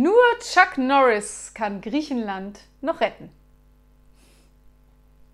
Nur Chuck Norris kann Griechenland noch retten.